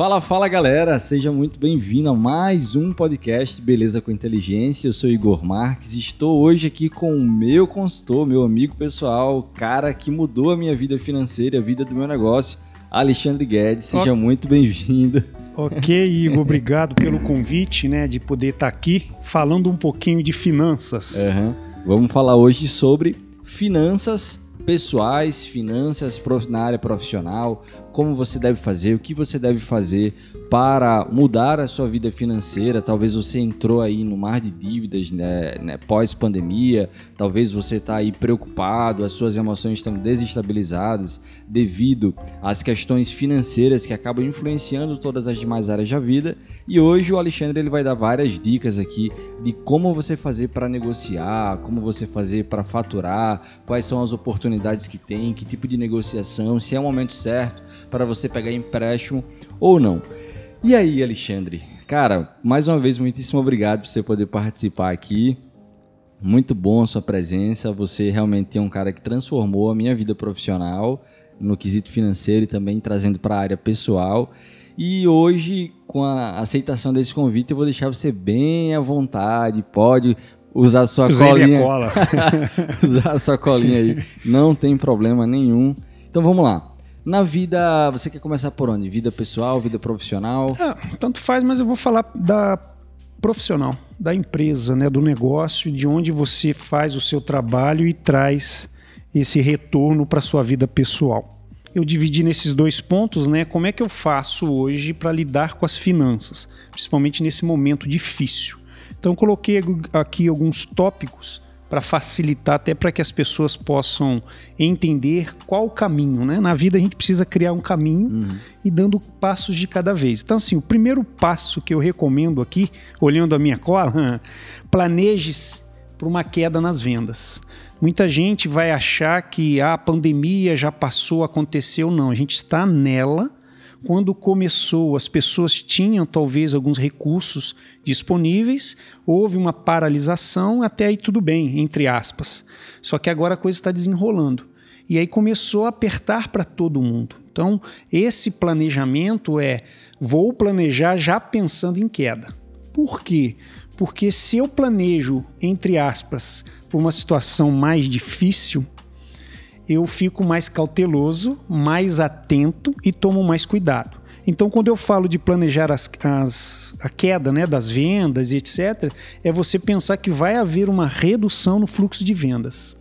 Fala, fala galera, seja muito bem-vindo a mais um podcast Beleza com Inteligência. Eu sou Igor Marques e estou hoje aqui com o meu consultor, meu amigo pessoal, cara que mudou a minha vida financeira, a vida do meu negócio, Alexandre Guedes. Seja muito bem-vindo. Ok, Igor, obrigado pelo convite, né, de poder estar aqui falando um pouquinho de finanças. Uhum. Vamos falar hoje sobre finanças pessoais, finanças na área profissional, como você deve fazer, o que você deve fazer para mudar a sua vida financeira. Talvez você entrou aí no mar de dívidas né, né, pós-pandemia, talvez você está aí preocupado, as suas emoções estão desestabilizadas devido às questões financeiras que acabam influenciando todas as demais áreas da vida. E hoje o Alexandre ele vai dar várias dicas aqui de como você fazer para negociar, como você fazer para faturar, quais são as oportunidades que tem, que tipo de negociação, se é o momento certo para você pegar empréstimo ou não. E aí, Alexandre? Cara, mais uma vez, muitíssimo obrigado por você poder participar aqui. Muito bom a sua presença. Você realmente é um cara que transformou a minha vida profissional no quesito financeiro e também trazendo para a área pessoal. E hoje, com a aceitação desse convite, eu vou deixar você bem à vontade. Pode usar a sua Usei colinha. Cola. usar a sua colinha aí. Não tem problema nenhum. Então vamos lá. Na vida, você quer começar por onde? Vida pessoal, vida profissional? É, tanto faz, mas eu vou falar da profissional, da empresa, né, do negócio, de onde você faz o seu trabalho e traz esse retorno para sua vida pessoal. Eu dividi nesses dois pontos, né? Como é que eu faço hoje para lidar com as finanças, principalmente nesse momento difícil. Então coloquei aqui alguns tópicos para facilitar até para que as pessoas possam entender qual o caminho, né? Na vida a gente precisa criar um caminho uhum. e dando passos de cada vez. Então assim, o primeiro passo que eu recomendo aqui, olhando a minha cola, planeje para uma queda nas vendas. Muita gente vai achar que ah, a pandemia já passou, aconteceu, não, a gente está nela quando começou, as pessoas tinham talvez alguns recursos disponíveis, houve uma paralisação, até aí tudo bem, entre aspas. Só que agora a coisa está desenrolando. E aí começou a apertar para todo mundo. Então, esse planejamento é: vou planejar já pensando em queda. Por quê? Porque se eu planejo, entre aspas, por uma situação mais difícil, eu fico mais cauteloso, mais atento e tomo mais cuidado. Então, quando eu falo de planejar as, as, a queda né, das vendas e etc., é você pensar que vai haver uma redução no fluxo de vendas,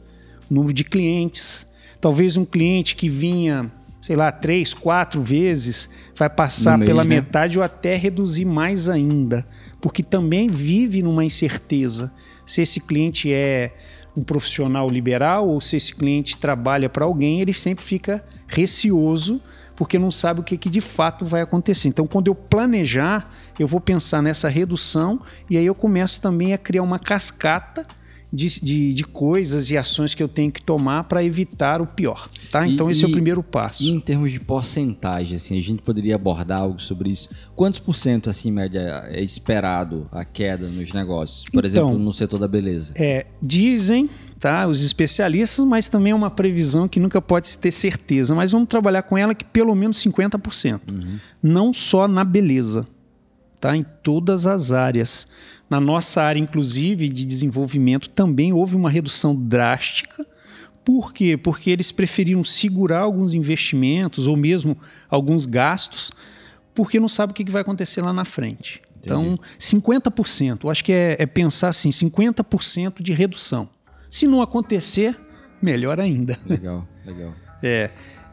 número de clientes. Talvez um cliente que vinha, sei lá, três, quatro vezes, vai passar mês, pela né? metade ou até reduzir mais ainda, porque também vive numa incerteza se esse cliente é um profissional liberal ou se esse cliente trabalha para alguém, ele sempre fica receoso porque não sabe o que, que de fato vai acontecer. Então, quando eu planejar, eu vou pensar nessa redução e aí eu começo também a criar uma cascata de, de, de, coisas e ações que eu tenho que tomar para evitar o pior. Tá? Então, e, esse é o primeiro passo. E em termos de porcentagem, assim, a gente poderia abordar algo sobre isso. Quantos por cento, assim, em média, é esperado a queda nos negócios? Por então, exemplo, no setor da beleza? É, dizem tá, os especialistas, mas também é uma previsão que nunca pode ter certeza. Mas vamos trabalhar com ela que pelo menos 50%. Uhum. Não só na beleza, tá? em todas as áreas. Na nossa área, inclusive, de desenvolvimento, também houve uma redução drástica. Por quê? Porque eles preferiram segurar alguns investimentos ou mesmo alguns gastos, porque não sabem o que vai acontecer lá na frente. Entendi. Então, 50%, eu acho que é, é pensar assim, 50% de redução. Se não acontecer, melhor ainda. Legal, legal. É.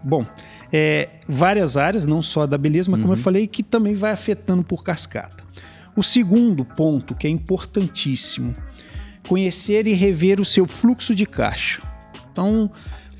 Bom, é, várias áreas, não só da beleza, mas uhum. como eu uhum. falei, que também vai afetando por cascata. O segundo ponto, que é importantíssimo, conhecer e rever o seu fluxo de caixa. Então,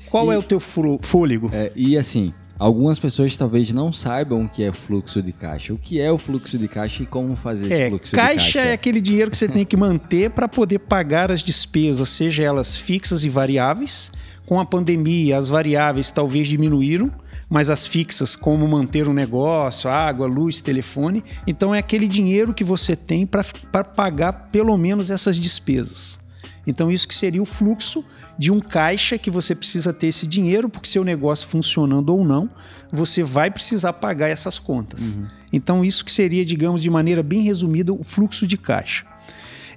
qual e, é o teu fôlego? É, e assim, algumas pessoas talvez não saibam o que é fluxo de caixa. O que é o fluxo de caixa e como fazer esse é, fluxo caixa de caixa? Caixa é aquele dinheiro que você tem que manter para poder pagar as despesas, seja elas fixas e variáveis. Com a pandemia, as variáveis talvez diminuíram, mas as fixas, como manter o um negócio, água, luz, telefone. Então é aquele dinheiro que você tem para pagar pelo menos essas despesas. Então, isso que seria o fluxo de um caixa que você precisa ter esse dinheiro, porque seu negócio funcionando ou não, você vai precisar pagar essas contas. Uhum. Então, isso que seria, digamos, de maneira bem resumida, o fluxo de caixa.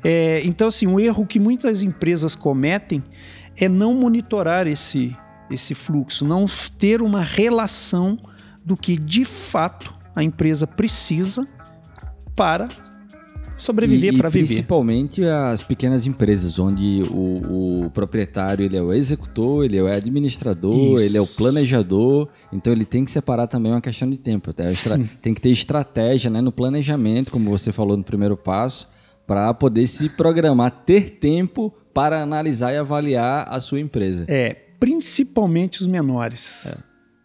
É, então, assim, um erro que muitas empresas cometem é não monitorar esse, esse fluxo, não ter uma relação do que de fato a empresa precisa para sobreviver para viver. Principalmente as pequenas empresas, onde o, o, proprietário ele é o executor, ele é o administrador, Isso. ele é o planejador. Então ele tem que separar também uma questão de tempo. Tá? Tem que ter estratégia né, no planejamento, como você falou no primeiro passo, para poder se programar, ter tempo para analisar e avaliar a sua empresa. É, principalmente os menores, é.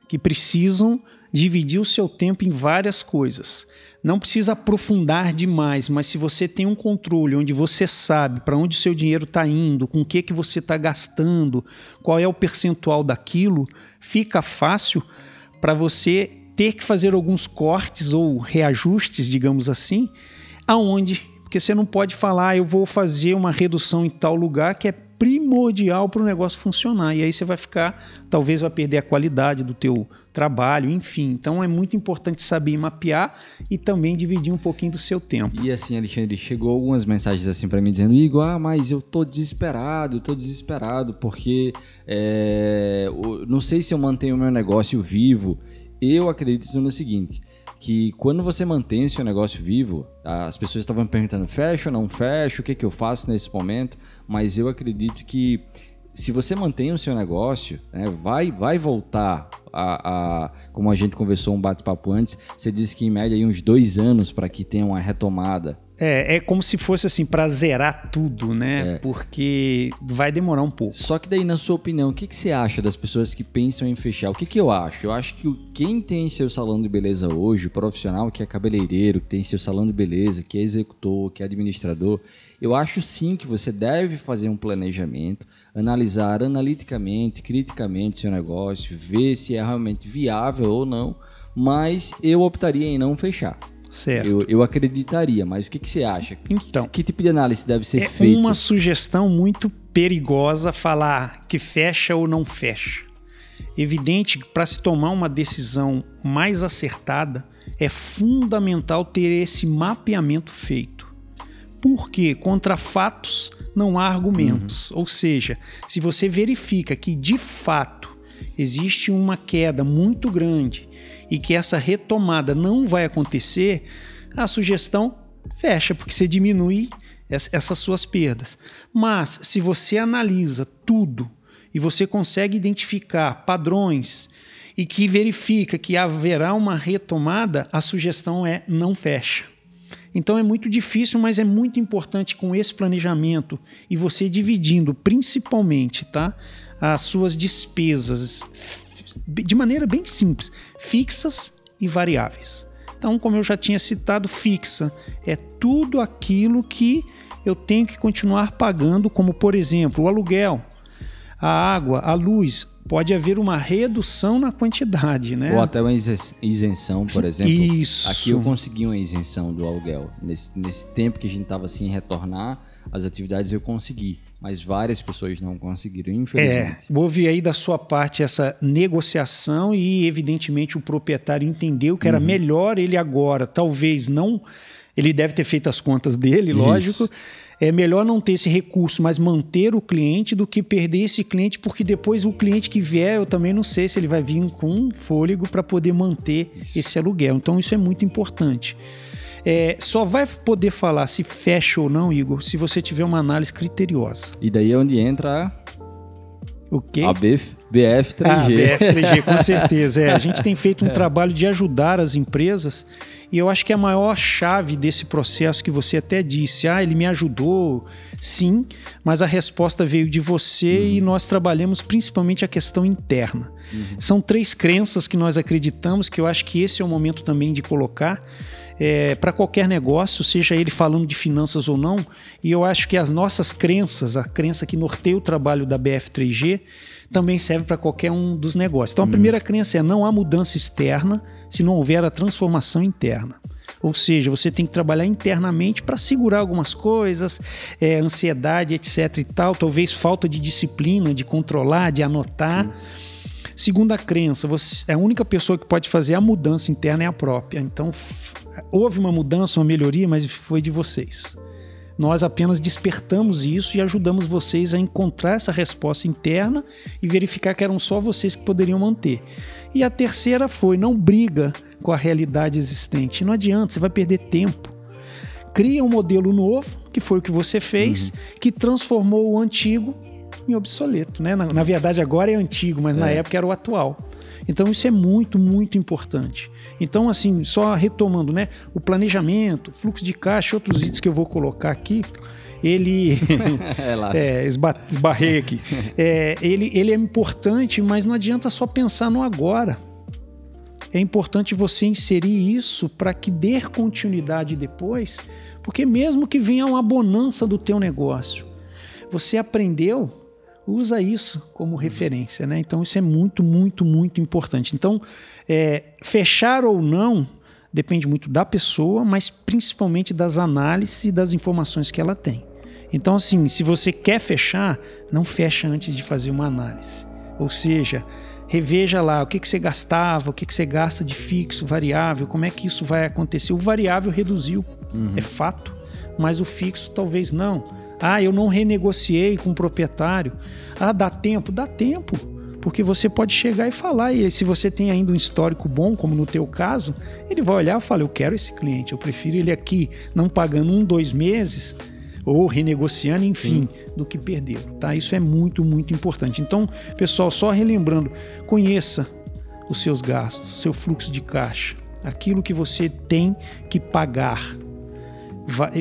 que precisam dividir o seu tempo em várias coisas. Não precisa aprofundar demais, mas se você tem um controle onde você sabe para onde o seu dinheiro está indo, com o que, que você está gastando, qual é o percentual daquilo, fica fácil para você ter que fazer alguns cortes ou reajustes, digamos assim, aonde porque você não pode falar, ah, eu vou fazer uma redução em tal lugar que é primordial para o negócio funcionar. E aí você vai ficar, talvez vai perder a qualidade do teu trabalho, enfim. Então é muito importante saber mapear e também dividir um pouquinho do seu tempo. E assim, Alexandre, chegou algumas mensagens assim para mim dizendo, Igor, ah, mas eu tô desesperado, tô desesperado porque é, não sei se eu mantenho o meu negócio vivo. Eu acredito no seguinte, que quando você mantém o seu negócio vivo, as pessoas estavam perguntando, fecha ou não fecha, o que, que eu faço nesse momento, mas eu acredito que se você mantém o seu negócio, né, vai, vai voltar a, a, como a gente conversou um bate-papo antes, você disse que em média aí uns dois anos para que tenha uma retomada é, é como se fosse assim para zerar tudo, né? É. Porque vai demorar um pouco. Só que daí, na sua opinião, o que, que você acha das pessoas que pensam em fechar? O que, que eu acho? Eu acho que quem tem seu salão de beleza hoje, o profissional que é cabeleireiro, que tem seu salão de beleza, que é executor, que é administrador, eu acho sim que você deve fazer um planejamento, analisar analiticamente, criticamente seu negócio, ver se é realmente viável ou não, mas eu optaria em não fechar. Certo. Eu, eu acreditaria, mas o que, que você acha? Então, que tipo de análise deve ser é feita? É uma sugestão muito perigosa falar que fecha ou não fecha. Evidente que para se tomar uma decisão mais acertada, é fundamental ter esse mapeamento feito. Porque contra fatos não há argumentos. Uhum. Ou seja, se você verifica que de fato existe uma queda muito grande e que essa retomada não vai acontecer, a sugestão fecha, porque você diminui essas suas perdas. Mas se você analisa tudo e você consegue identificar padrões e que verifica que haverá uma retomada, a sugestão é não fecha. Então é muito difícil, mas é muito importante com esse planejamento e você dividindo principalmente, tá, as suas despesas de maneira bem simples, fixas e variáveis. Então, como eu já tinha citado, fixa é tudo aquilo que eu tenho que continuar pagando, como por exemplo o aluguel, a água, a luz. Pode haver uma redução na quantidade, né? Ou até uma isenção, por exemplo. Isso. Aqui eu consegui uma isenção do aluguel. Nesse, nesse tempo que a gente estava assim retornar as atividades, eu consegui mas várias pessoas não conseguiram, infelizmente. É, houve aí da sua parte essa negociação e, evidentemente, o proprietário entendeu que era uhum. melhor ele agora, talvez não. Ele deve ter feito as contas dele, Isso. É melhor não ter esse recurso, mas manter o cliente do que perder esse cliente, porque depois o cliente que vier, eu também não sei se ele vai vir com fôlego para poder manter esse aluguel. Então, isso é muito importante. É, só vai poder falar se fecha ou não, Igor, se você tiver uma análise criteriosa. E daí é onde entra o quê? A BF, BF3G. Ah, BF3G, com certeza. É, a gente tem feito um é. trabalho de ajudar as empresas e eu acho que a maior chave desse processo que você até disse, ah, ele me ajudou, sim, mas a resposta veio de você uhum. e nós trabalhamos principalmente a questão interna. Uhum. São três crenças que nós acreditamos que eu acho que esse é o momento também de colocar é, para qualquer negócio, seja ele falando de finanças ou não. E eu acho que as nossas crenças, a crença que norteia o trabalho da BF3G, também serve para qualquer um dos negócios. Então, a primeira crença é não há mudança externa se não houver a transformação interna. Ou seja, você tem que trabalhar internamente para segurar algumas coisas, é, ansiedade, etc. e tal, talvez falta de disciplina, de controlar, de anotar. Sim. Segunda crença, você, a única pessoa que pode fazer a mudança interna é a própria. Então, houve uma mudança, uma melhoria, mas foi de vocês. Nós apenas despertamos isso e ajudamos vocês a encontrar essa resposta interna e verificar que eram só vocês que poderiam manter. E a terceira foi: não briga com a realidade existente. Não adianta, você vai perder tempo. Cria um modelo novo, que foi o que você fez, uhum. que transformou o antigo em obsoleto. Né? Na, na verdade, agora é antigo, mas é. na época era o atual. Então isso é muito, muito importante. Então, assim, só retomando, né? O planejamento, fluxo de caixa, outros itens que eu vou colocar aqui, ele é, é, esbarrei aqui. É, ele, ele é importante, mas não adianta só pensar no agora. É importante você inserir isso para que dê continuidade depois, porque mesmo que venha uma bonança do teu negócio, você aprendeu usa isso como referência, né? Então isso é muito, muito, muito importante. Então, é, fechar ou não depende muito da pessoa, mas principalmente das análises e das informações que ela tem. Então, assim, se você quer fechar, não fecha antes de fazer uma análise. Ou seja, reveja lá o que, que você gastava, o que, que você gasta de fixo, variável, como é que isso vai acontecer. O variável reduziu, uhum. é fato, mas o fixo talvez não. Ah, eu não renegociei com o proprietário. Ah, dá tempo? Dá tempo. Porque você pode chegar e falar, e se você tem ainda um histórico bom, como no teu caso, ele vai olhar e falar, eu quero esse cliente, eu prefiro ele aqui não pagando um, dois meses, ou renegociando, enfim, Sim. do que perder. Tá? Isso é muito, muito importante. Então, pessoal, só relembrando, conheça os seus gastos, seu fluxo de caixa, aquilo que você tem que pagar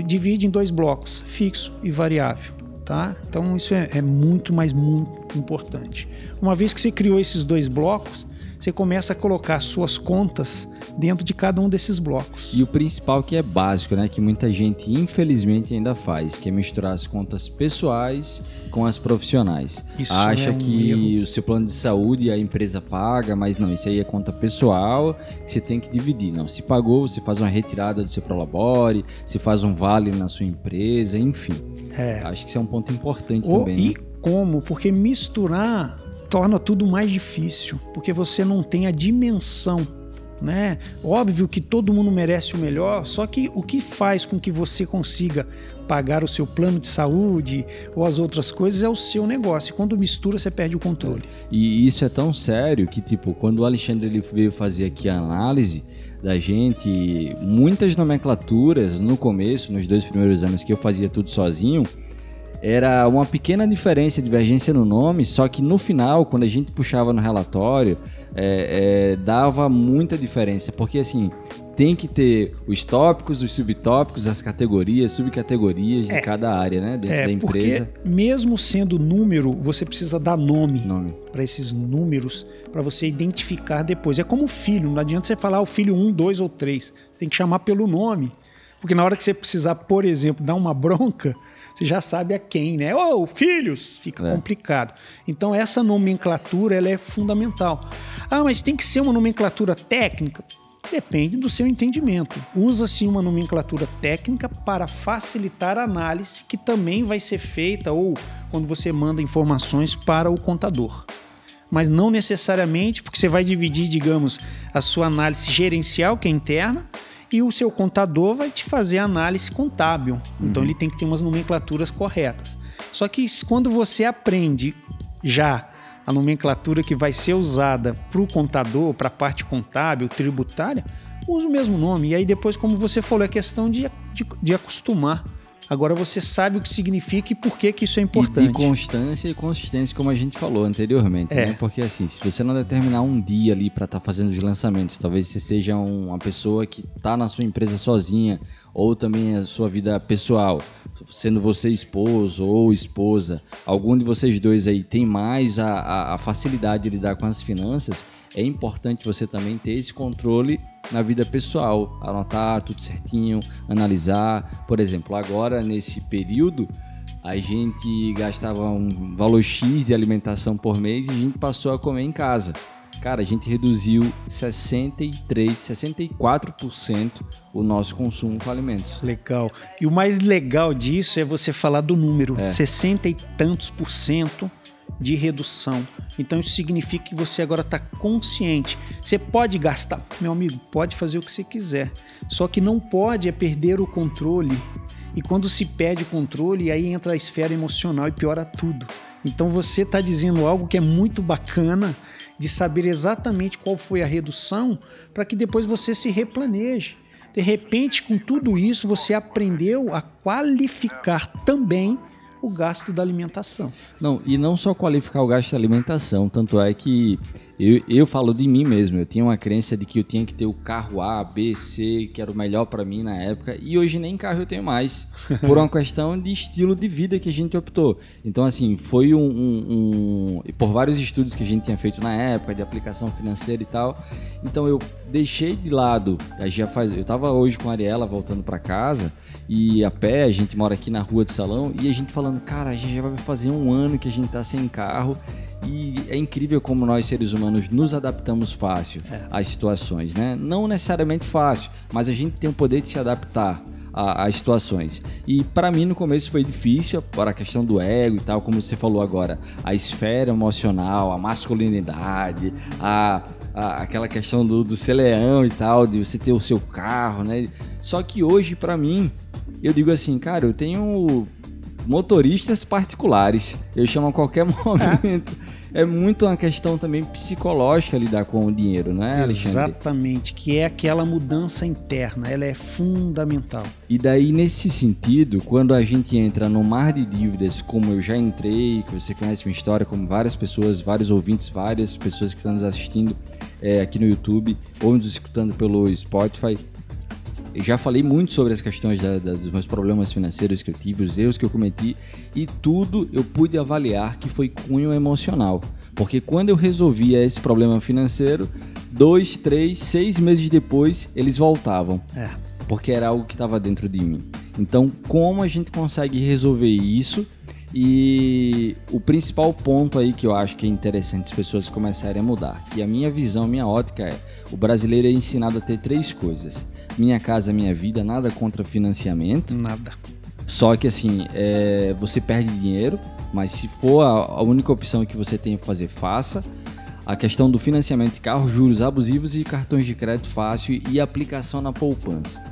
divide em dois blocos, fixo e variável. Tá? Então isso é, é muito, mas muito importante. Uma vez que você criou esses dois blocos, você começa a colocar suas contas dentro de cada um desses blocos. E o principal que é básico, né, que muita gente infelizmente ainda faz, que é misturar as contas pessoais com as profissionais. Isso Acha é um que erro. o seu plano de saúde a empresa paga, mas não, isso aí é conta pessoal que você tem que dividir. Não, se pagou, você faz uma retirada do seu Prolabore, se faz um vale na sua empresa, enfim. É. Acho que isso é um ponto importante o, também. E né? como? Porque misturar torna tudo mais difícil, porque você não tem a dimensão né? Óbvio que todo mundo merece o melhor, só que o que faz com que você consiga pagar o seu plano de saúde ou as outras coisas é o seu negócio. Quando mistura, você perde o controle. E isso é tão sério que, tipo, quando o Alexandre ele veio fazer aqui a análise da gente, muitas nomenclaturas no começo, nos dois primeiros anos que eu fazia tudo sozinho, era uma pequena diferença, divergência no nome, só que no final, quando a gente puxava no relatório, é, é, dava muita diferença, porque assim, tem que ter os tópicos, os subtópicos, as categorias, subcategorias é, de cada área, né, dentro é, da empresa. Porque mesmo sendo número, você precisa dar nome, nome. para esses números, para você identificar depois. É como filho, não adianta você falar o filho 1, 2 ou 3. Você tem que chamar pelo nome. Porque na hora que você precisar, por exemplo, dar uma bronca, você já sabe a quem, né? Ô, oh, filhos! Fica é. complicado. Então, essa nomenclatura ela é fundamental. Ah, mas tem que ser uma nomenclatura técnica? Depende do seu entendimento. Usa-se uma nomenclatura técnica para facilitar a análise que também vai ser feita ou quando você manda informações para o contador. Mas não necessariamente, porque você vai dividir, digamos, a sua análise gerencial, que é interna, e o seu contador vai te fazer análise contábil. Então uhum. ele tem que ter umas nomenclaturas corretas. Só que quando você aprende já a nomenclatura que vai ser usada para o contador, para a parte contábil, tributária, usa o mesmo nome. E aí depois, como você falou, é questão de, de, de acostumar. Agora você sabe o que significa e por que, que isso é importante. E, constância e consistência, como a gente falou anteriormente, é. né? Porque assim, se você não determinar um dia ali para estar tá fazendo os lançamentos, talvez você seja uma pessoa que está na sua empresa sozinha, ou também a sua vida pessoal, sendo você esposo ou esposa, algum de vocês dois aí tem mais a, a, a facilidade de lidar com as finanças, é importante você também ter esse controle na vida pessoal, anotar tudo certinho, analisar. Por exemplo, agora nesse período a gente gastava um valor X de alimentação por mês e a gente passou a comer em casa. Cara, a gente reduziu 63, 64% o nosso consumo com alimentos. Legal. E o mais legal disso é você falar do número, É. 60 e tantos por cento de redução. Então isso significa que você agora está consciente. Você pode gastar, meu amigo, pode fazer o que você quiser. Só que não pode é perder o controle. E quando se perde o controle, aí entra a esfera emocional e piora tudo. Então você está dizendo algo que é muito bacana de saber exatamente qual foi a redução para que depois você se replaneje. De repente, com tudo isso, você aprendeu a qualificar também o gasto da alimentação. Não, e não só qualificar o gasto de alimentação, tanto é que eu, eu falo de mim mesmo, eu tinha uma crença de que eu tinha que ter o carro A, B, C, que era o melhor para mim na época, e hoje nem carro eu tenho mais, por uma questão de estilo de vida que a gente optou. Então, assim, foi um, um, um- por vários estudos que a gente tinha feito na época, de aplicação financeira e tal, então eu deixei de lado, já faz, eu tava hoje com a Ariela voltando para casa, e a pé, a gente mora aqui na rua de salão, e a gente falando, cara, a gente já vai fazer um ano que a gente tá sem carro, e é incrível como nós seres humanos nos adaptamos fácil às situações, né? Não necessariamente fácil, mas a gente tem o poder de se adaptar às situações. E para mim no começo foi difícil, para a questão do ego e tal, como você falou agora, a esfera emocional, a masculinidade, a, a- aquela questão do, do ser leão e tal, de você ter o seu carro, né? Só que hoje para mim, eu digo assim, cara, eu tenho motoristas particulares. Eu chamo a qualquer momento. É muito uma questão também psicológica lidar com o dinheiro, não é, Alexandre? Exatamente, que é aquela mudança interna, ela é fundamental. E daí, nesse sentido, quando a gente entra no mar de dívidas, como eu já entrei, que você conhece minha história, como várias pessoas, vários ouvintes, várias pessoas que estão nos assistindo é, aqui no YouTube ou nos escutando pelo Spotify, eu já falei muito sobre as questões da- da- dos meus problemas financeiros que eu tive, os erros que eu cometi, e tudo eu pude avaliar que foi cunho emocional. Porque quando eu resolvia esse problema financeiro, dois, três, seis meses depois, eles voltavam É. porque era algo que estava dentro de mim. Então, como a gente consegue resolver isso? E o principal ponto aí que eu acho que é interessante as pessoas começarem a mudar. E a minha visão, minha ótica é: o brasileiro é ensinado a ter três coisas: minha casa, minha vida, nada contra financiamento. Nada. Só que assim, é, você perde dinheiro, mas se for a, a única opção que você tem a fazer, faça. A questão do financiamento de carro, juros abusivos e cartões de crédito fácil e aplicação na poupança.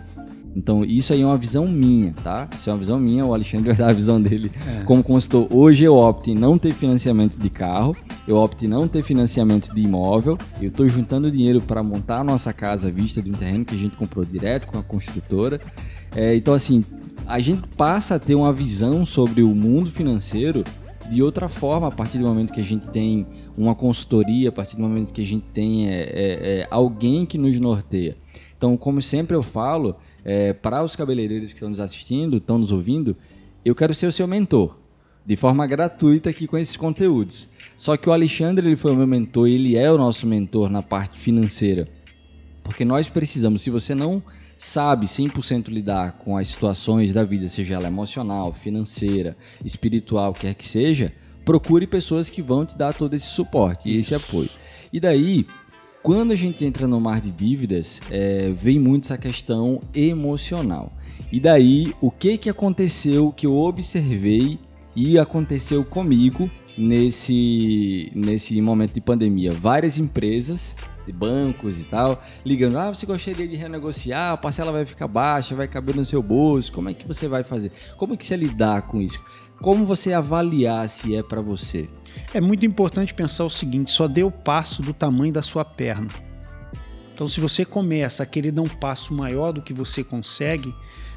Então, isso aí é uma visão minha, tá? Isso é uma visão minha, o Alexandre vai dar a visão dele como consultor. Hoje eu opto em não ter financiamento de carro, eu opto em não ter financiamento de imóvel, eu estou juntando dinheiro para montar a nossa casa à vista de um terreno que a gente comprou direto com a construtora. É, então, assim, a gente passa a ter uma visão sobre o mundo financeiro de outra forma a partir do momento que a gente tem uma consultoria, a partir do momento que a gente tem é, é, é, alguém que nos norteia. Então, como sempre eu falo, é, para os cabeleireiros que estão nos assistindo, estão nos ouvindo, eu quero ser o seu mentor, de forma gratuita aqui com esses conteúdos. Só que o Alexandre ele foi o meu mentor, ele é o nosso mentor na parte financeira. Porque nós precisamos, se você não sabe 100% lidar com as situações da vida, seja ela emocional, financeira, espiritual, quer que seja, procure pessoas que vão te dar todo esse suporte e esse apoio. E daí, quando a gente entra no mar de dívidas, é, vem muito essa questão emocional. E daí, o que, que aconteceu que eu observei e aconteceu comigo nesse, nesse momento de pandemia? Várias empresas bancos e tal, ligando, ah, você gostaria de renegociar, a parcela vai ficar baixa, vai caber no seu bolso, como é que você vai fazer? Como que você lidar com isso? Como você avaliar se é para você? É muito importante pensar o seguinte: só dê o passo do tamanho da sua perna. Então, se você começa a querer dar um passo maior do que você consegue,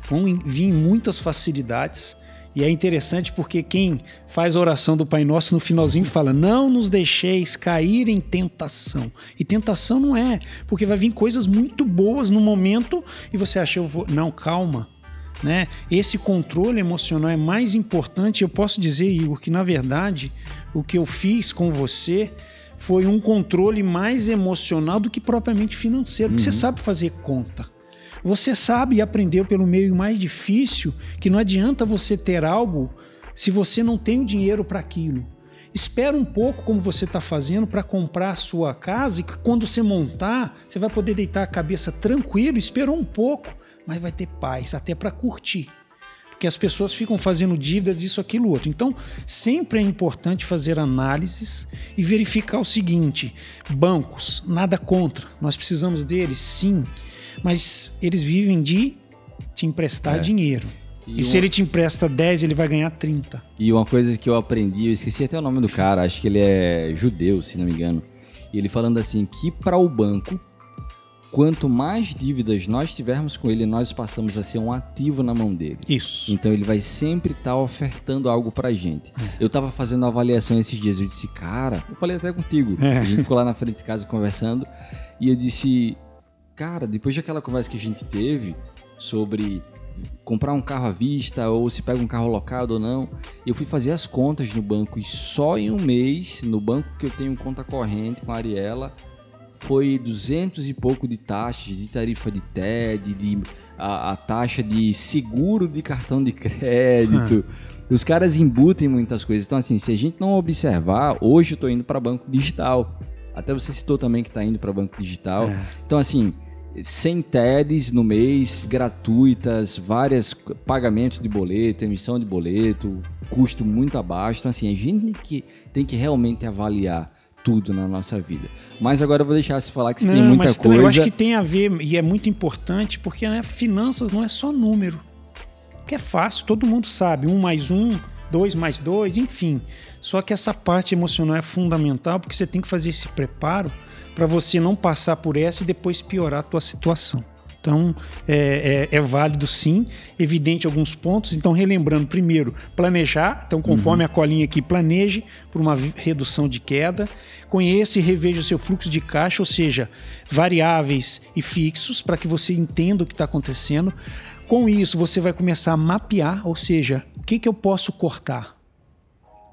vão vir muitas facilidades. E é interessante porque quem faz a oração do Pai Nosso no finalzinho fala: Não nos deixeis cair em tentação. E tentação não é, porque vai vir coisas muito boas no momento e você acha, eu vou. Não, calma. Né? Esse controle emocional é mais importante. Eu posso dizer, Igor, que na verdade o que eu fiz com você foi um controle mais emocional do que propriamente financeiro, porque você sabe fazer conta. Você sabe e aprendeu pelo meio mais difícil que não adianta você ter algo se você não tem o dinheiro para aquilo. Espera um pouco como você está fazendo para comprar a sua casa e que quando você montar, você vai poder deitar a cabeça tranquilo. Esperou um pouco, mas vai ter paz até para curtir. Porque as pessoas ficam fazendo dívidas, isso, aquilo, outro. Então, sempre é importante fazer análises e verificar o seguinte: bancos, nada contra, nós precisamos deles, sim, mas eles vivem de te emprestar é. dinheiro. E, e se ele te empresta 10, ele vai ganhar 30. E uma coisa que eu aprendi, eu esqueci até o nome do cara, acho que ele é judeu, se não me engano. E ele falando assim que para o banco, quanto mais dívidas nós tivermos com ele, nós passamos a ser um ativo na mão dele. Isso. Então ele vai sempre estar tá ofertando algo pra gente. É. Eu tava fazendo avaliação esses dias, eu disse, cara, eu falei até contigo. É. A gente ficou lá na frente de casa conversando e eu disse, cara, depois daquela conversa que a gente teve sobre comprar um carro à vista ou se pega um carro locado ou não. Eu fui fazer as contas no banco e só em um mês, no banco que eu tenho conta corrente com a Ariela, foi 200 e pouco de taxas, de tarifa de TED, de a, a taxa de seguro de cartão de crédito. Os caras embutem muitas coisas. Então, assim, se a gente não observar, hoje eu estou indo para banco digital. Até você citou também que está indo para banco digital. É. Então, assim, sem TEDs no mês, gratuitas, vários pagamentos de boleto, emissão de boleto, custo muito abaixo. Então, assim, a gente tem que, tem que realmente avaliar tudo na nossa vida. Mas agora eu vou deixar você falar que você não, tem muita mas coisa. Eu acho que tem a ver, e é muito importante, porque né, finanças não é só número. Que é fácil, todo mundo sabe. Um mais um, dois mais dois, enfim. Só que essa parte emocional é fundamental, porque você tem que fazer esse preparo para você não passar por essa e depois piorar a tua situação. Então, é, é, é, válido sim, evidente alguns pontos. Então, relembrando, primeiro, planejar. Então, conforme uhum. a colinha aqui, planeje por uma redução de queda. Conheça e reveja o seu fluxo de caixa, ou seja, variáveis e fixos, para que você entenda o que está acontecendo. Com isso, você vai começar a mapear, ou seja, o que, que eu posso cortar?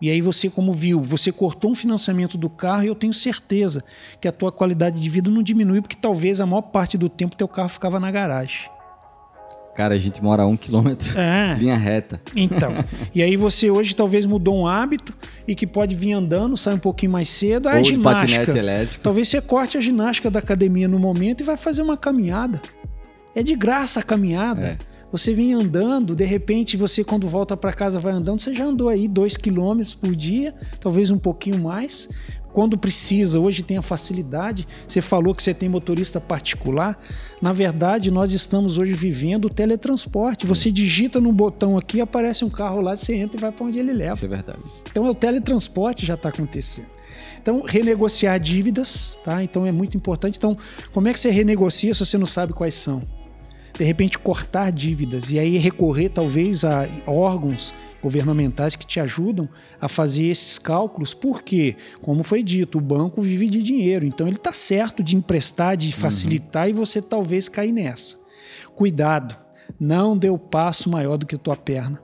E aí você, como viu, você cortou um financiamento do carro e eu tenho certeza que a tua qualidade de vida não diminui, porque talvez a maior parte do tempo teu carro ficava na garagem. Cara, a gente mora a um quilômetro, é. linha reta. Então, e aí você hoje talvez mudou um hábito e que pode vir andando, sai um pouquinho mais cedo, a ginástica. Talvez você corte a ginástica da academia no momento e vai fazer uma caminhada. É de graça a caminhada. É. Você vem andando, de repente você quando volta para casa vai andando, você já andou aí dois quilômetros por dia, talvez um pouquinho mais. Quando precisa, hoje tem a facilidade. Você falou que você tem motorista particular. Na verdade, nós estamos hoje vivendo o teletransporte. Você digita no botão aqui, aparece um carro lá, você entra e vai para onde ele leva. Isso é verdade. Então, é o teletransporte já está acontecendo. Então, renegociar dívidas, tá? Então é muito importante. Então, como é que você renegocia se você não sabe quais são? De repente cortar dívidas e aí recorrer talvez a órgãos governamentais que te ajudam a fazer esses cálculos, porque, como foi dito, o banco vive de dinheiro, então ele está certo de emprestar, de facilitar uhum. e você talvez cair nessa. Cuidado, não dê o passo maior do que a tua perna.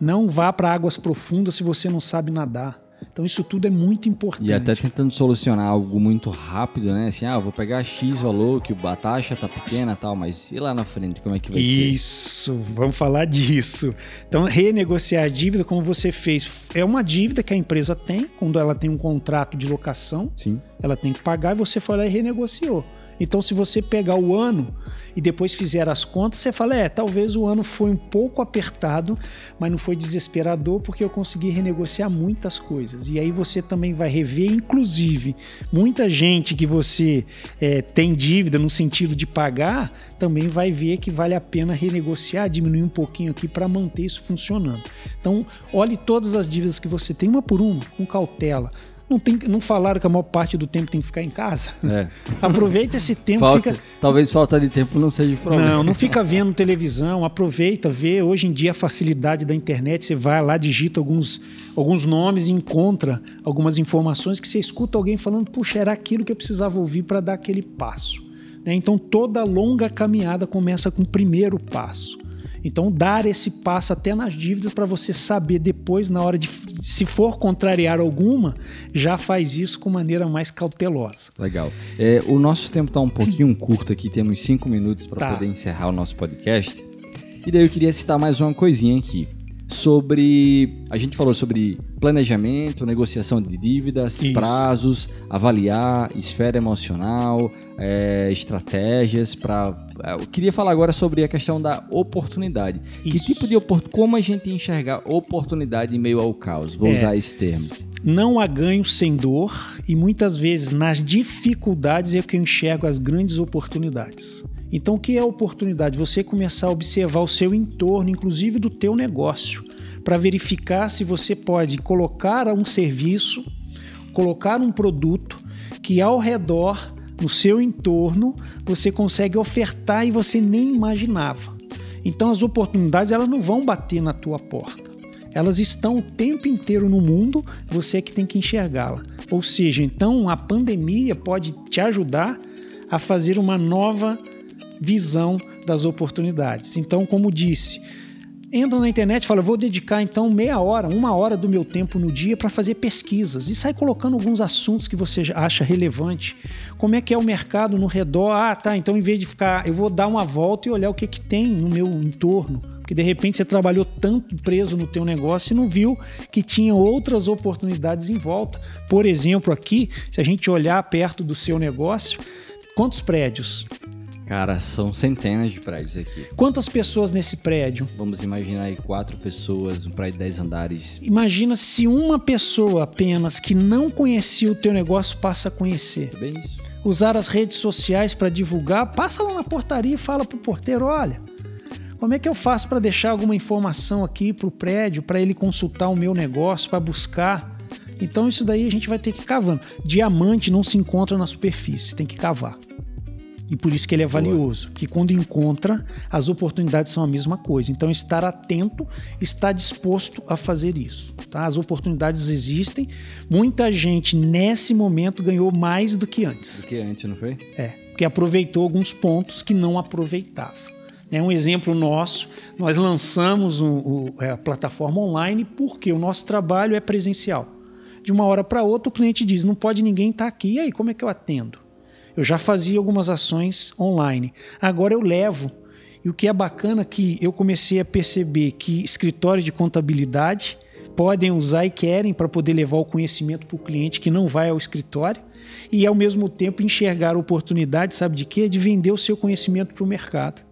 Não vá para águas profundas se você não sabe nadar. Então isso tudo é muito importante. E até tentando solucionar algo muito rápido, né? Assim, ah, vou pegar X valor, que a taxa tá pequena tal, mas e lá na frente, como é que vai isso, ser? Isso, vamos falar disso. Então, renegociar a dívida, como você fez, é uma dívida que a empresa tem, quando ela tem um contrato de locação. Sim. Ela tem que pagar e você foi lá e renegociou. Então, se você pegar o ano e depois fizer as contas, você fala: é, talvez o ano foi um pouco apertado, mas não foi desesperador porque eu consegui renegociar muitas coisas. E aí você também vai rever, inclusive, muita gente que você é, tem dívida no sentido de pagar, também vai ver que vale a pena renegociar, diminuir um pouquinho aqui para manter isso funcionando. Então, olhe todas as dívidas que você tem, uma por uma, com cautela não, tem, não falaram que a maior parte do tempo tem que ficar em casa. É. Aproveita esse tempo. Falta, fica... Talvez falta de tempo não seja problema. Não, não fica vendo televisão. Aproveita, vê. Hoje em dia a facilidade da internet, você vai lá, digita alguns, alguns nomes e encontra algumas informações que você escuta alguém falando, puxa, era aquilo que eu precisava ouvir para dar aquele passo. Né? Então toda longa caminhada começa com o primeiro passo. Então, dar esse passo até nas dívidas para você saber depois, na hora de, se for contrariar alguma, já faz isso com maneira mais cautelosa. Legal. É, o nosso tempo está um pouquinho curto aqui, temos cinco minutos para tá. poder encerrar o nosso podcast. E daí eu queria citar mais uma coisinha aqui. Sobre. A gente falou sobre planejamento, negociação de dívidas, Isso. prazos, avaliar, esfera emocional, é, estratégias para. É, eu queria falar agora sobre a questão da oportunidade. Isso. Que tipo de oportunidade. Como a gente enxergar oportunidade em meio ao caos? Vou é. usar esse termo. Não há ganho sem dor e muitas vezes nas dificuldades é que eu enxergo as grandes oportunidades. Então, o que é oportunidade? Você começar a observar o seu entorno, inclusive do teu negócio, para verificar se você pode colocar um serviço, colocar um produto que ao redor, no seu entorno, você consegue ofertar e você nem imaginava. Então, as oportunidades elas não vão bater na tua porta. Elas estão o tempo inteiro no mundo, você é que tem que enxergá-la. Ou seja, então a pandemia pode te ajudar a fazer uma nova visão das oportunidades. Então, como disse, entra na internet e fala: vou dedicar então meia hora, uma hora do meu tempo no dia para fazer pesquisas e sai colocando alguns assuntos que você acha relevante. Como é que é o mercado no redor? Ah, tá. Então, em vez de ficar, eu vou dar uma volta e olhar o que, que tem no meu entorno. Porque de repente você trabalhou tanto preso no teu negócio e não viu que tinha outras oportunidades em volta. Por exemplo, aqui, se a gente olhar perto do seu negócio, quantos prédios? Cara, são centenas de prédios aqui. Quantas pessoas nesse prédio? Vamos imaginar aí quatro pessoas, um prédio de dez andares. Imagina se uma pessoa apenas que não conhecia o teu negócio passa a conhecer. É bem isso. Usar as redes sociais para divulgar, passa lá na portaria e fala pro porteiro, olha, como é que eu faço para deixar alguma informação aqui para o prédio, para ele consultar o meu negócio, para buscar? Então isso daí a gente vai ter que ir cavando. Diamante não se encontra na superfície, tem que cavar. E por isso que ele é valioso, que quando encontra, as oportunidades são a mesma coisa. Então estar atento, estar disposto a fazer isso. Tá? As oportunidades existem. Muita gente nesse momento ganhou mais do que antes. Do que antes, não foi? É, porque aproveitou alguns pontos que não aproveitava. É um exemplo nosso. Nós lançamos um, um, é, a plataforma online porque o nosso trabalho é presencial. De uma hora para outra, o cliente diz: não pode ninguém estar tá aqui. E aí, como é que eu atendo? Eu já fazia algumas ações online. Agora eu levo. E o que é bacana é que eu comecei a perceber que escritórios de contabilidade podem usar e querem para poder levar o conhecimento para o cliente que não vai ao escritório e ao mesmo tempo enxergar a oportunidade, sabe de quê? De vender o seu conhecimento para o mercado.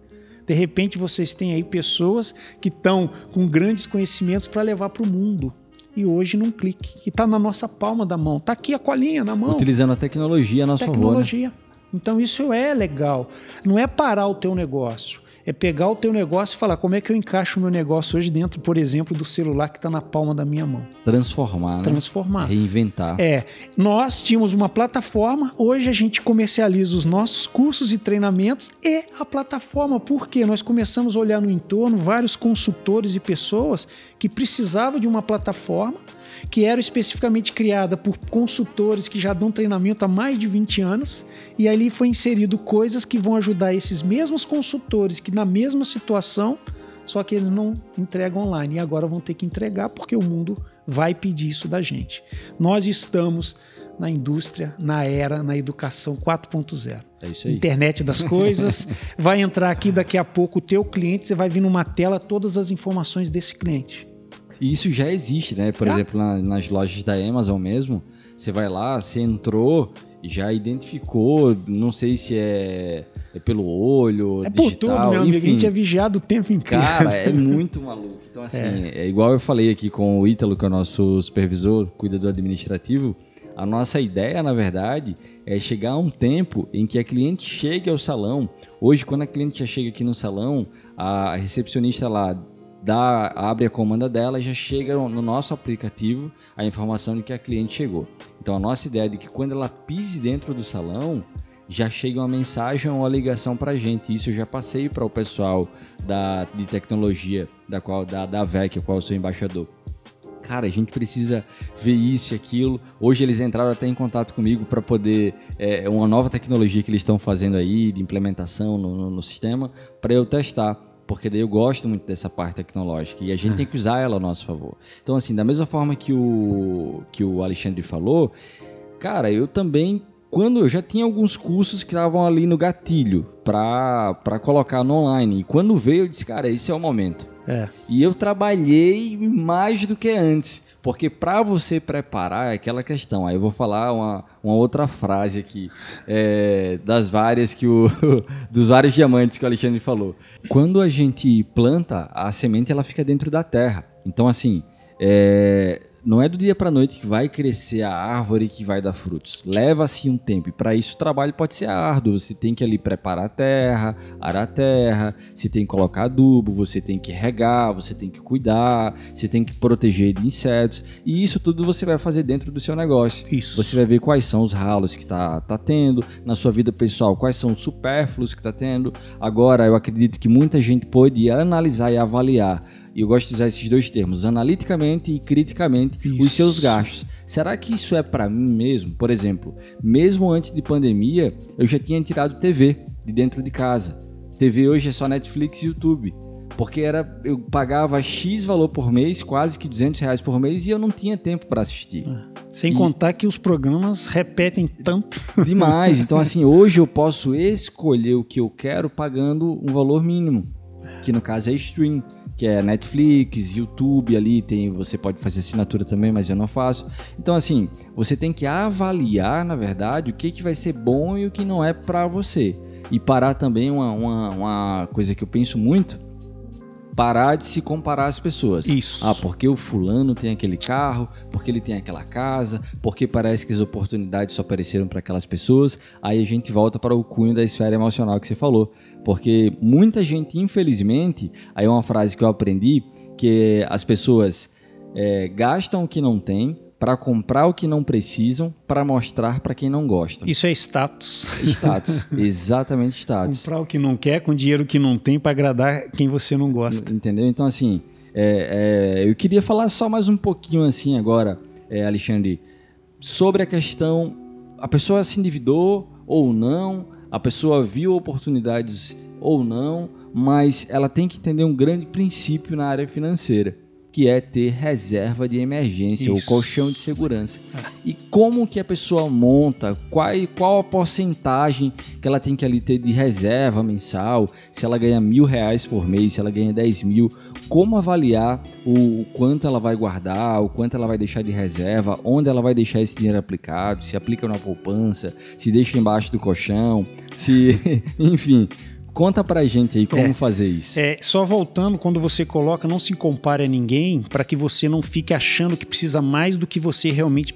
De repente vocês têm aí pessoas que estão com grandes conhecimentos para levar para o mundo e hoje num clique, que está na nossa palma da mão. Está aqui a colinha na mão. Utilizando a tecnologia a nosso tecnologia. favor. Né? Então isso é legal. Não é parar o teu negócio é pegar o teu negócio e falar como é que eu encaixo o meu negócio hoje dentro, por exemplo, do celular que está na palma da minha mão. Transformar. Né? Transformar. Reinventar. É. Nós tínhamos uma plataforma, hoje a gente comercializa os nossos cursos e treinamentos e a plataforma. Por quê? Nós começamos a olhar no entorno vários consultores e pessoas que precisavam de uma plataforma que era especificamente criada por consultores que já dão treinamento há mais de 20 anos, e ali foi inserido coisas que vão ajudar esses mesmos consultores que na mesma situação, só que eles não entregam online e agora vão ter que entregar porque o mundo vai pedir isso da gente. Nós estamos na indústria, na era, na educação 4.0. É isso aí. Internet das coisas. vai entrar aqui daqui a pouco o teu cliente, você vai vir numa tela todas as informações desse cliente. E isso já existe, né? Por ah. exemplo, na, nas lojas da Amazon mesmo, você vai lá, você entrou já identificou, não sei se é, é pelo olho, é digital, por tudo, meu enfim. amigo, a gente é vigiado o tempo inteiro. Cara, é muito maluco. Então, assim, é. é igual eu falei aqui com o Ítalo, que é o nosso supervisor, cuidador administrativo, a nossa ideia, na verdade, é chegar a um tempo em que a cliente chegue ao salão. Hoje, quando a cliente já chega aqui no salão, a recepcionista lá dá, abre a comanda dela já chega no nosso aplicativo a informação de que a cliente chegou. Então a nossa ideia é de que quando ela pise dentro do salão, já chega uma mensagem ou uma ligação para a gente. Isso eu já passei para o pessoal da, de tecnologia da qual da, da VEC, o qual eu sou embaixador. Cara, a gente precisa ver isso e aquilo. Hoje eles entraram até em contato comigo para poder é, uma nova tecnologia que eles estão fazendo aí de implementação no, no, no sistema para eu testar porque daí eu gosto muito dessa parte tecnológica e a gente tem que usar ela a nosso favor. Então, assim, da mesma forma que o, que o Alexandre falou, cara, eu também, quando eu já tinha alguns cursos que estavam ali no gatilho para colocar no online, e quando veio eu disse, cara, esse é o momento. É. E eu trabalhei mais do que antes. Porque para você preparar é aquela questão. Aí eu vou falar uma, uma outra frase aqui, é, das várias que o. dos vários diamantes que o Alexandre falou. Quando a gente planta, a semente ela fica dentro da terra. Então, assim, é, não é do dia para noite que vai crescer a árvore que vai dar frutos. Leva-se um tempo. E para isso o trabalho pode ser árduo. Você tem que ali preparar a terra, arar a terra, você tem que colocar adubo, você tem que regar, você tem que cuidar, você tem que proteger de insetos. E isso tudo você vai fazer dentro do seu negócio. Isso. Você vai ver quais são os ralos que está tá tendo na sua vida pessoal, quais são os supérfluos que está tendo. Agora, eu acredito que muita gente pode analisar e avaliar e eu gosto de usar esses dois termos, analiticamente e criticamente, Isso. os seus gastos. Será que isso é para mim mesmo? Por exemplo, mesmo antes de pandemia, eu já tinha tirado TV de dentro de casa. TV hoje é só Netflix e YouTube. Porque era, eu pagava X valor por mês, quase que 200 reais por mês, e eu não tinha tempo para assistir. Sem E- contar que os programas repetem tanto. Demais. Então, assim, hoje eu posso escolher o que eu quero pagando um valor mínimo, que no caso é stream, que é Netflix, YouTube ali, tem, você pode fazer assinatura também, mas eu não faço. Então, assim, você tem que avaliar, na verdade, o que, que vai ser bom e o que não é para você. E parar também uma, uma, uma coisa que eu penso muito, parar de se comparar às pessoas. Isso. Ah, porque o fulano tem aquele carro, porque ele tem aquela casa, porque parece que as oportunidades só apareceram para aquelas pessoas. Aí a gente volta para o cunho da esfera emocional que você falou. Porque muita gente, infelizmente, aí é uma frase que eu aprendi, que as pessoas é, gastam o que não tem para comprar o que não precisam para mostrar para quem não gosta. Isso é status. Status, exatamente status. Comprar o que não quer com dinheiro que não tem para agradar quem você não gosta. Entendeu? Então, assim, é, é, eu queria falar só mais um pouquinho assim agora, é, Alexandre, sobre a questão: a pessoa se endividou ou não, a pessoa viu oportunidades ou não, mas ela tem que entender um grande princípio na área financeira, que é ter reserva de emergência, ou Isso. colchão de segurança. E como que a pessoa monta, qual, qual a porcentagem que ela tem que ali ter de reserva mensal, se ela ganha mil reais por mês, se ela ganha 10 mil, como avaliar o, o quanto ela vai guardar, o quanto ela vai deixar de reserva, onde ela vai deixar esse dinheiro aplicado, se aplica na poupança, se deixa embaixo do colchão, se. Enfim. Conta pra gente aí como É. fazer isso. É, só voltando, quando você coloca, não se compare a ninguém para que você não fique achando que precisa mais do que você realmente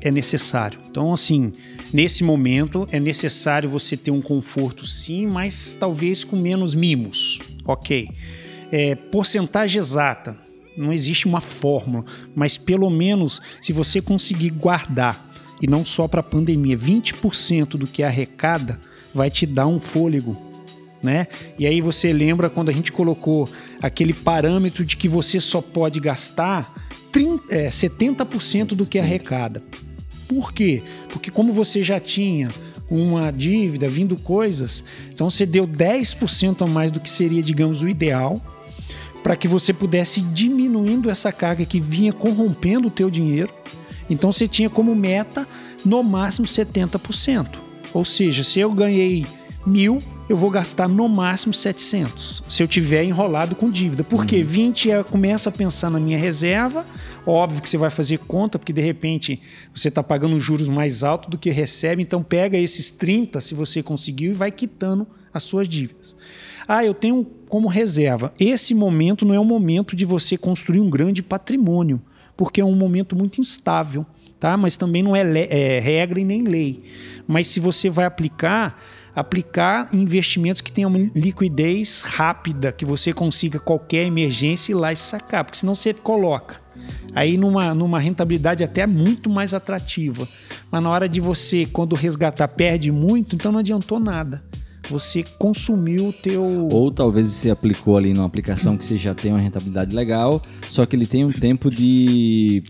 é necessário. Então, assim, nesse momento é necessário você ter um conforto sim, mas talvez com menos mimos. Ok. É, porcentagem exata. Não existe uma fórmula, mas pelo menos se você conseguir guardar, e não só para a pandemia, 20% do que arrecada vai te dar um fôlego né? E aí você lembra quando a gente colocou aquele parâmetro de que você só pode gastar 30, é, 70% do que arrecada. Por quê? Porque como você já tinha uma dívida vindo coisas, então você deu 10% a mais do que seria, digamos, o ideal, para que você pudesse ir diminuindo essa carga que vinha corrompendo o teu dinheiro. Então você tinha como meta no máximo 70%. Ou seja, se eu ganhei mil, eu vou gastar no máximo 700. Se eu tiver enrolado com dívida. Porque 20 é, começa a pensar na minha reserva. Óbvio que você vai fazer conta, porque de repente você está pagando juros mais altos do que recebe. Então pega esses 30, se você conseguiu, e vai quitando as suas dívidas. Ah, eu tenho como reserva. Esse momento não é um momento de você construir um grande patrimônio, porque é um momento muito instável, tá? Mas também não é, é regra e nem lei. Mas se você vai aplicar, aplicar em investimentos que tenham liquidez rápida, que você consiga qualquer emergência ir lá e sacar, porque senão você coloca aí numa, numa rentabilidade até muito mais atrativa. Mas na hora de você, quando resgatar, perde muito, então não adiantou nada. Você consumiu o teu. Ou talvez você aplicou ali numa aplicação que você já tem uma rentabilidade legal, só que ele tem um tempo de.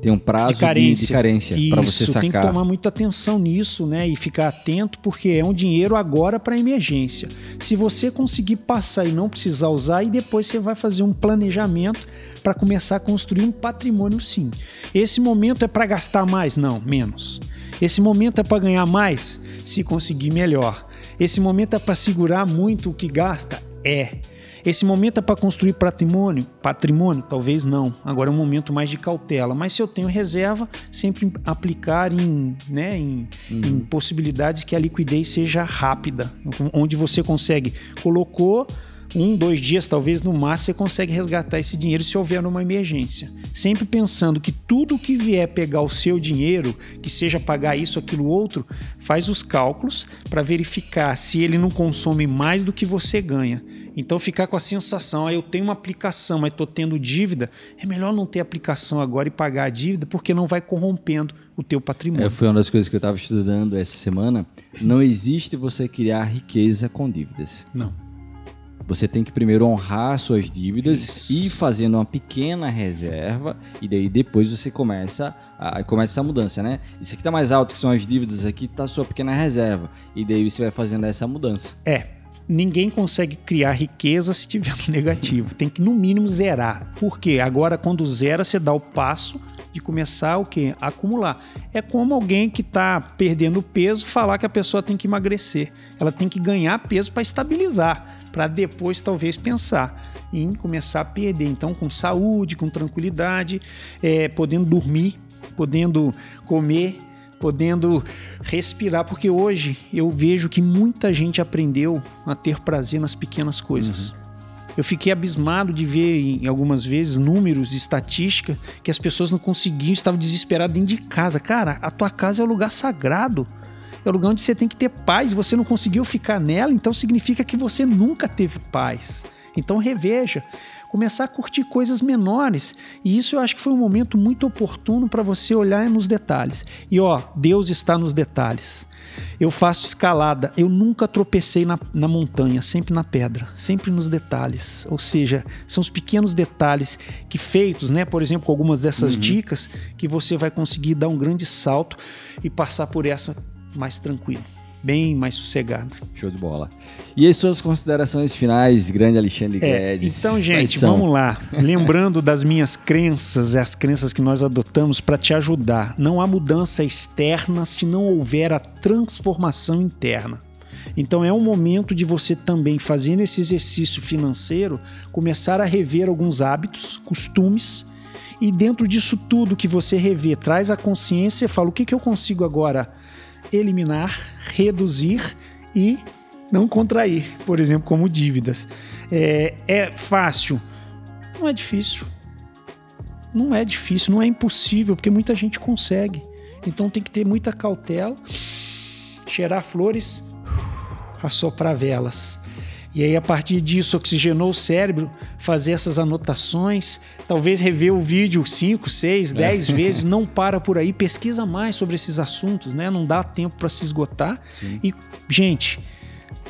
Tem um prazo de carência, de carência para você Isso, sacar. tem que tomar muita atenção nisso, né? E ficar atento, porque é um dinheiro agora para emergência. Se você conseguir passar e não precisar usar, e depois você vai fazer um planejamento para começar a construir um patrimônio, sim. Esse momento é para gastar mais? Não, menos. Esse momento é para ganhar mais? Se conseguir, melhor. Esse momento é para segurar muito o que gasta? É. Esse momento é para construir patrimônio? Patrimônio? Talvez não. Agora é um momento mais de cautela. Mas se eu tenho reserva, sempre aplicar em, né, em, uhum. em possibilidades que a liquidez seja rápida, onde você consegue colocou um, dois dias, talvez no máximo, você consegue resgatar esse dinheiro se houver uma emergência. Sempre pensando que tudo que vier pegar o seu dinheiro, que seja pagar isso, aquilo, outro, faz os cálculos para verificar se ele não consome mais do que você ganha. Então ficar com a sensação, ah, eu tenho uma aplicação, mas estou tendo dívida, é melhor não ter aplicação agora e pagar a dívida, porque não vai corrompendo o teu patrimônio. É, foi uma das coisas que eu estava estudando essa semana. Não existe você criar riqueza com dívidas. Não. Você tem que primeiro honrar suas dívidas Isso. e ir fazendo uma pequena reserva e daí depois você começa a, começa essa mudança, né? Isso aqui tá mais alto que são as dívidas, aqui tá a sua pequena reserva e daí você vai fazendo essa mudança. É, ninguém consegue criar riqueza se tiver no negativo. Tem que, no mínimo, zerar. Por quê? Agora, quando zera, você dá o passo de começar o quê? A acumular. É como alguém que está perdendo peso falar que a pessoa tem que emagrecer. Ela tem que ganhar peso para estabilizar para depois talvez pensar em começar a perder. Então, com saúde, com tranquilidade, é, podendo dormir, podendo comer, podendo respirar, porque hoje eu vejo que muita gente aprendeu a ter prazer nas pequenas coisas. Uhum. Eu fiquei abismado de ver em algumas vezes números de estatística que as pessoas não conseguiam, estavam desesperadas dentro de casa. Cara, a tua casa é o lugar sagrado é o lugar onde você tem que ter paz. Você não conseguiu ficar nela, então significa que você nunca teve paz. Então reveja, começar a curtir coisas menores. E isso eu acho que foi um momento muito oportuno para você olhar nos detalhes. E ó, Deus está nos detalhes. Eu faço escalada, eu nunca tropecei na, na montanha, sempre na pedra, sempre nos detalhes. Ou seja, são os pequenos detalhes que feitos, né? Por exemplo, com algumas dessas uhum. dicas, que você vai conseguir dar um grande salto e passar por essa mais tranquilo, bem mais sossegado. Show de bola. E as suas considerações finais, grande Alexandre é, Guedes? Então, gente, vamos lá. Lembrando das minhas crenças, as crenças que nós adotamos para te ajudar. Não há mudança externa se não houver a transformação interna. Então é um momento de você também, fazendo esse exercício financeiro, começar a rever alguns hábitos, costumes, e dentro disso tudo que você revê, traz a consciência e fala: o que, que eu consigo agora eliminar, reduzir e não contrair, por exemplo, como dívidas. É, é fácil? Não é difícil. Não é difícil, não é impossível, porque muita gente consegue. Então tem que ter muita cautela, cheirar flores, assoprar velas. E aí, a partir disso, oxigenou o cérebro, fazer essas anotações, talvez rever o vídeo 5, 6, 10 vezes, não para por aí, pesquisa mais sobre esses assuntos, né? Não dá tempo para se esgotar. Sim. E, gente,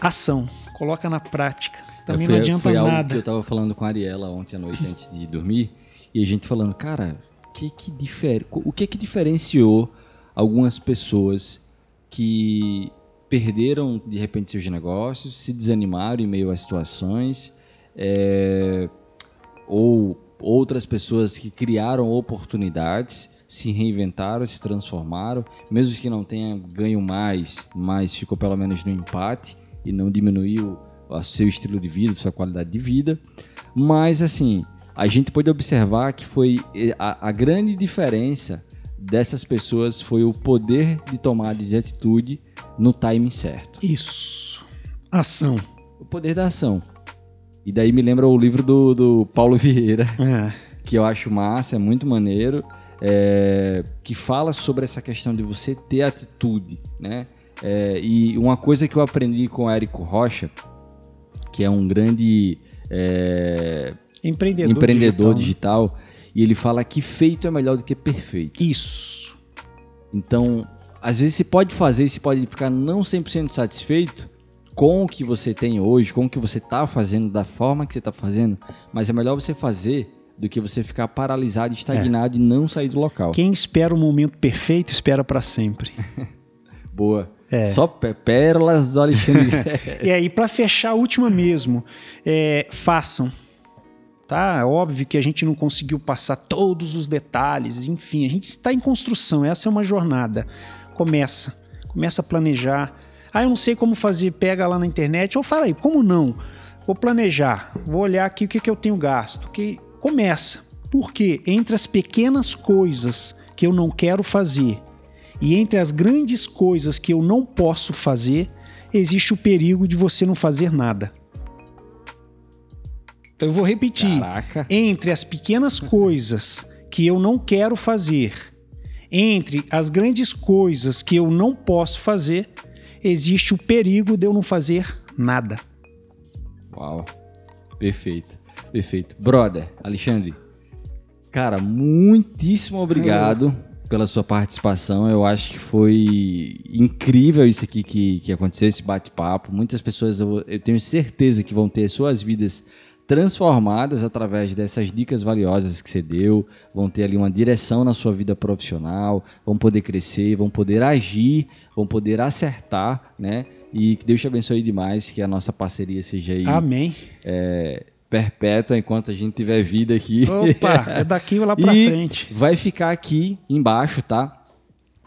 ação, coloca na prática. Também foi, não adianta foi nada. Algo que eu estava falando com a Ariela ontem à noite, antes de dormir, e a gente falando, cara, que que difere, o que que diferenciou algumas pessoas que perderam de repente seus negócios, se desanimaram em meio às situações, é, ou outras pessoas que criaram oportunidades, se reinventaram, se transformaram, mesmo que não tenha ganho mais, mas ficou pelo menos no empate e não diminuiu o seu estilo de vida, sua qualidade de vida. Mas assim, a gente pode observar que foi eh, a, a grande diferença dessas pessoas foi o poder de tomar de atitude no timing certo. Isso. Ação. O poder da ação. E daí me lembra o livro do, do Paulo Vieira, é. que eu acho massa, é muito maneiro, é, que fala sobre essa questão de você ter atitude, né? É, e uma coisa que eu aprendi com o Érico Rocha, que é um grande é, empreendedor, empreendedor digital, digital, e ele fala que feito é melhor do que perfeito. Isso. Então, às vezes você pode fazer você pode ficar não 100% satisfeito com o que você tem hoje, com o que você está fazendo, da forma que você está fazendo, mas é melhor você fazer do que você ficar paralisado, estagnado é. e não sair do local. Quem espera o momento perfeito, espera para sempre. Boa. É. Só pérolas do Alexandre. e aí, para fechar a última mesmo, é, façam. Tá? É óbvio que a gente não conseguiu passar todos os detalhes, enfim, a gente está em construção, essa é uma jornada começa. Começa a planejar. Ah, eu não sei como fazer, pega lá na internet. Ou fala aí, como não? vou planejar, vou olhar aqui o que, que eu tenho gasto. Que começa. Porque entre as pequenas coisas que eu não quero fazer e entre as grandes coisas que eu não posso fazer, existe o perigo de você não fazer nada. Então eu vou repetir. Caraca. Entre as pequenas coisas que eu não quero fazer, entre as grandes coisas que eu não posso fazer, existe o perigo de eu não fazer nada. Uau. Perfeito. Perfeito. Brother, Alexandre, cara, muitíssimo obrigado pela sua participação. Eu acho que foi incrível isso aqui que, que aconteceu, esse bate-papo. Muitas pessoas, eu, eu tenho certeza que vão ter suas vidas transformadas através dessas dicas valiosas que você deu, vão ter ali uma direção na sua vida profissional, vão poder crescer, vão poder agir, vão poder acertar, né? E que Deus te abençoe demais, que a nossa parceria seja aí. Amém. É, perpétua enquanto a gente tiver vida aqui. Opa, é daqui lá pra e frente. Vai ficar aqui embaixo, tá?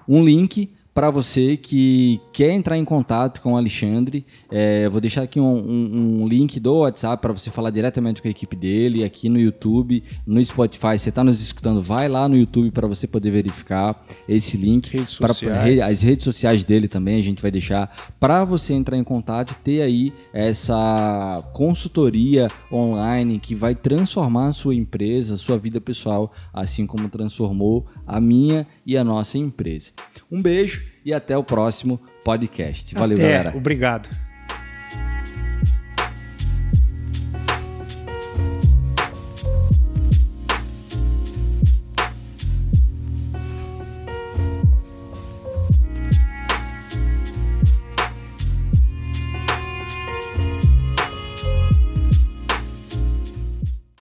Um link para você que quer entrar em contato com o Alexandre, é, vou deixar aqui um, um, um link do WhatsApp para você falar diretamente com a equipe dele, aqui no YouTube, no Spotify. Você está nos escutando, vai lá no YouTube para você poder verificar esse link. Redes pra- re- as redes sociais dele também a gente vai deixar para você entrar em contato e ter aí essa consultoria online que vai transformar a sua empresa, a sua vida pessoal, assim como transformou a minha e a nossa empresa. Um beijo e até o próximo podcast. Valeu, Até. galera. Obrigado.